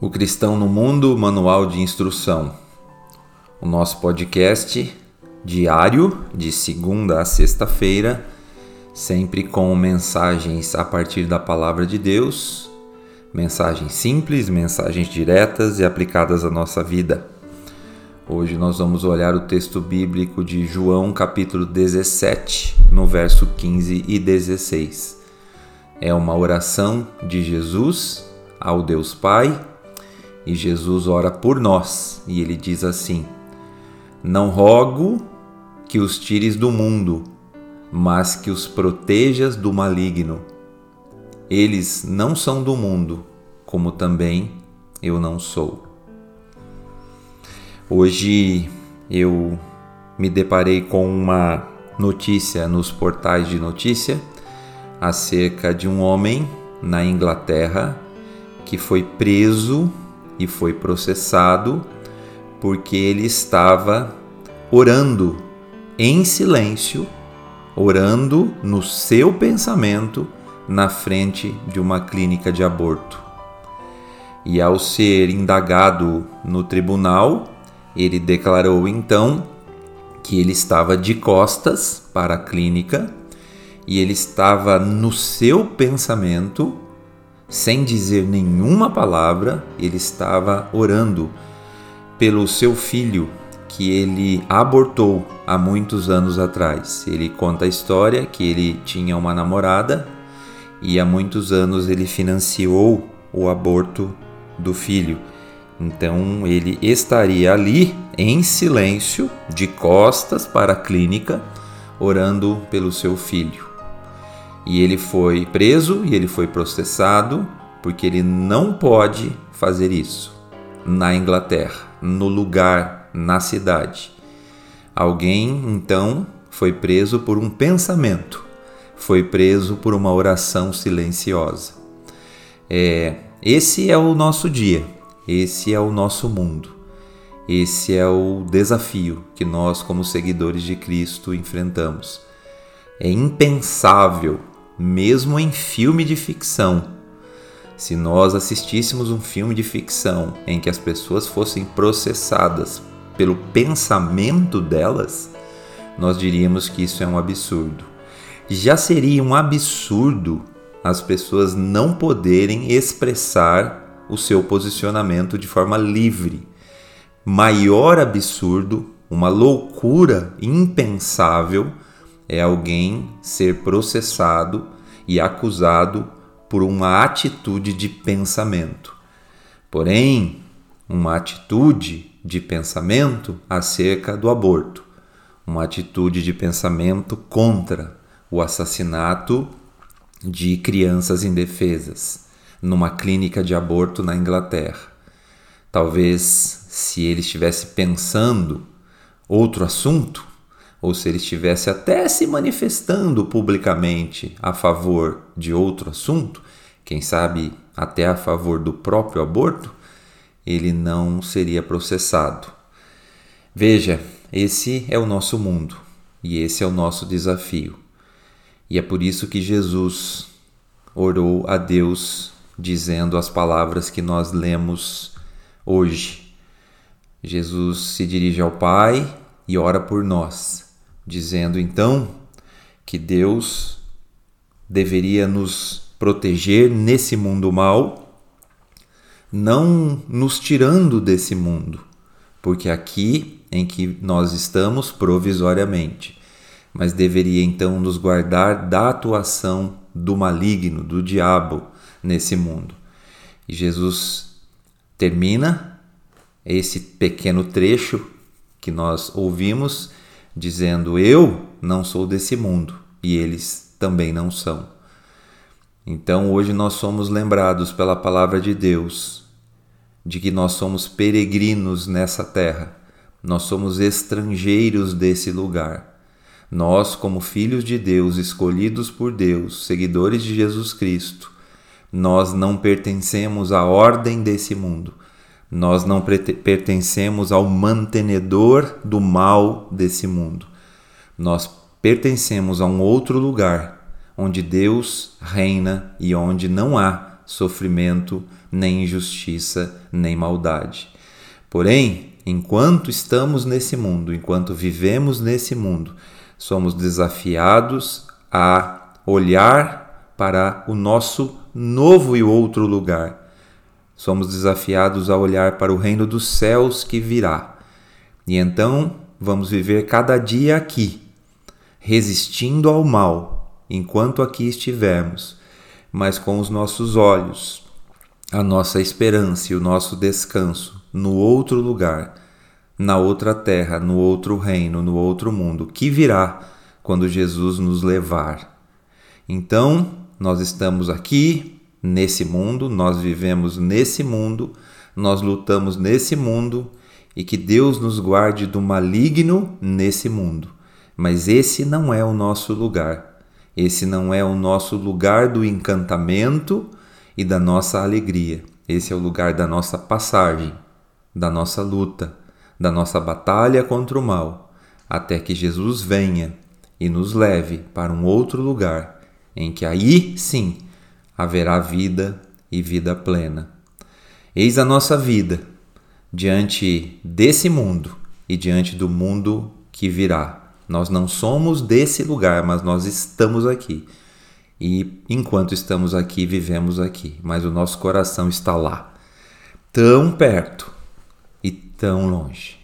O Cristão no Mundo Manual de Instrução. O nosso podcast diário, de segunda a sexta-feira, sempre com mensagens a partir da Palavra de Deus, mensagens simples, mensagens diretas e aplicadas à nossa vida. Hoje nós vamos olhar o texto bíblico de João, capítulo 17, no verso 15 e 16. É uma oração de Jesus ao Deus Pai e Jesus ora por nós e ele diz assim: Não rogo que os tires do mundo, mas que os protejas do maligno. Eles não são do mundo, como também eu não sou. Hoje eu me deparei com uma notícia nos portais de notícia acerca de um homem na Inglaterra que foi preso e foi processado porque ele estava orando em silêncio, orando no seu pensamento na frente de uma clínica de aborto. E ao ser indagado no tribunal, ele declarou então que ele estava de costas para a clínica e ele estava no seu pensamento sem dizer nenhuma palavra, ele estava orando pelo seu filho que ele abortou há muitos anos atrás. Ele conta a história que ele tinha uma namorada e há muitos anos ele financiou o aborto do filho. Então ele estaria ali em silêncio, de costas para a clínica, orando pelo seu filho. E ele foi preso e ele foi processado porque ele não pode fazer isso na Inglaterra, no lugar, na cidade. Alguém então foi preso por um pensamento, foi preso por uma oração silenciosa. É, esse é o nosso dia, esse é o nosso mundo, esse é o desafio que nós, como seguidores de Cristo, enfrentamos. É impensável mesmo em filme de ficção. Se nós assistíssemos um filme de ficção em que as pessoas fossem processadas pelo pensamento delas, nós diríamos que isso é um absurdo. Já seria um absurdo as pessoas não poderem expressar o seu posicionamento de forma livre. Maior absurdo, uma loucura impensável é alguém ser processado e acusado por uma atitude de pensamento. Porém, uma atitude de pensamento acerca do aborto, uma atitude de pensamento contra o assassinato de crianças indefesas numa clínica de aborto na Inglaterra. Talvez se ele estivesse pensando outro assunto, ou se ele estivesse até se manifestando publicamente a favor de outro assunto, quem sabe até a favor do próprio aborto, ele não seria processado. Veja, esse é o nosso mundo e esse é o nosso desafio. E é por isso que Jesus orou a Deus dizendo as palavras que nós lemos hoje. Jesus se dirige ao Pai e ora por nós dizendo então que Deus deveria nos proteger nesse mundo mal, não nos tirando desse mundo, porque aqui em que nós estamos provisoriamente, mas deveria então nos guardar da atuação do maligno, do diabo nesse mundo. E Jesus termina esse pequeno trecho que nós ouvimos dizendo: Eu não sou desse mundo e eles também não são. Então hoje nós somos lembrados pela palavra de Deus de que nós somos peregrinos nessa terra, nós somos estrangeiros desse lugar. Nós, como filhos de Deus, escolhidos por Deus, seguidores de Jesus Cristo, nós não pertencemos à ordem desse mundo, nós não pertencemos ao mantenedor do mal desse mundo. Nós pertencemos a um outro lugar onde Deus reina e onde não há sofrimento, nem injustiça, nem maldade. Porém, enquanto estamos nesse mundo, enquanto vivemos nesse mundo, somos desafiados a olhar para o nosso novo e outro lugar. Somos desafiados a olhar para o reino dos céus que virá. E então vamos viver cada dia aqui, resistindo ao mal, enquanto aqui estivermos, mas com os nossos olhos, a nossa esperança e o nosso descanso no outro lugar, na outra terra, no outro reino, no outro mundo, que virá quando Jesus nos levar. Então, nós estamos aqui nesse mundo, nós vivemos nesse mundo, nós lutamos nesse mundo e que Deus nos guarde do maligno nesse mundo. Mas esse não é o nosso lugar. Esse não é o nosso lugar do encantamento e da nossa alegria. Esse é o lugar da nossa passagem, da nossa luta, da nossa batalha contra o mal, até que Jesus venha e nos leve para um outro lugar, em que aí sim haverá vida e vida plena. Eis a nossa vida diante desse mundo e diante do mundo que virá. Nós não somos desse lugar, mas nós estamos aqui. E enquanto estamos aqui, vivemos aqui, mas o nosso coração está lá, tão perto e tão longe.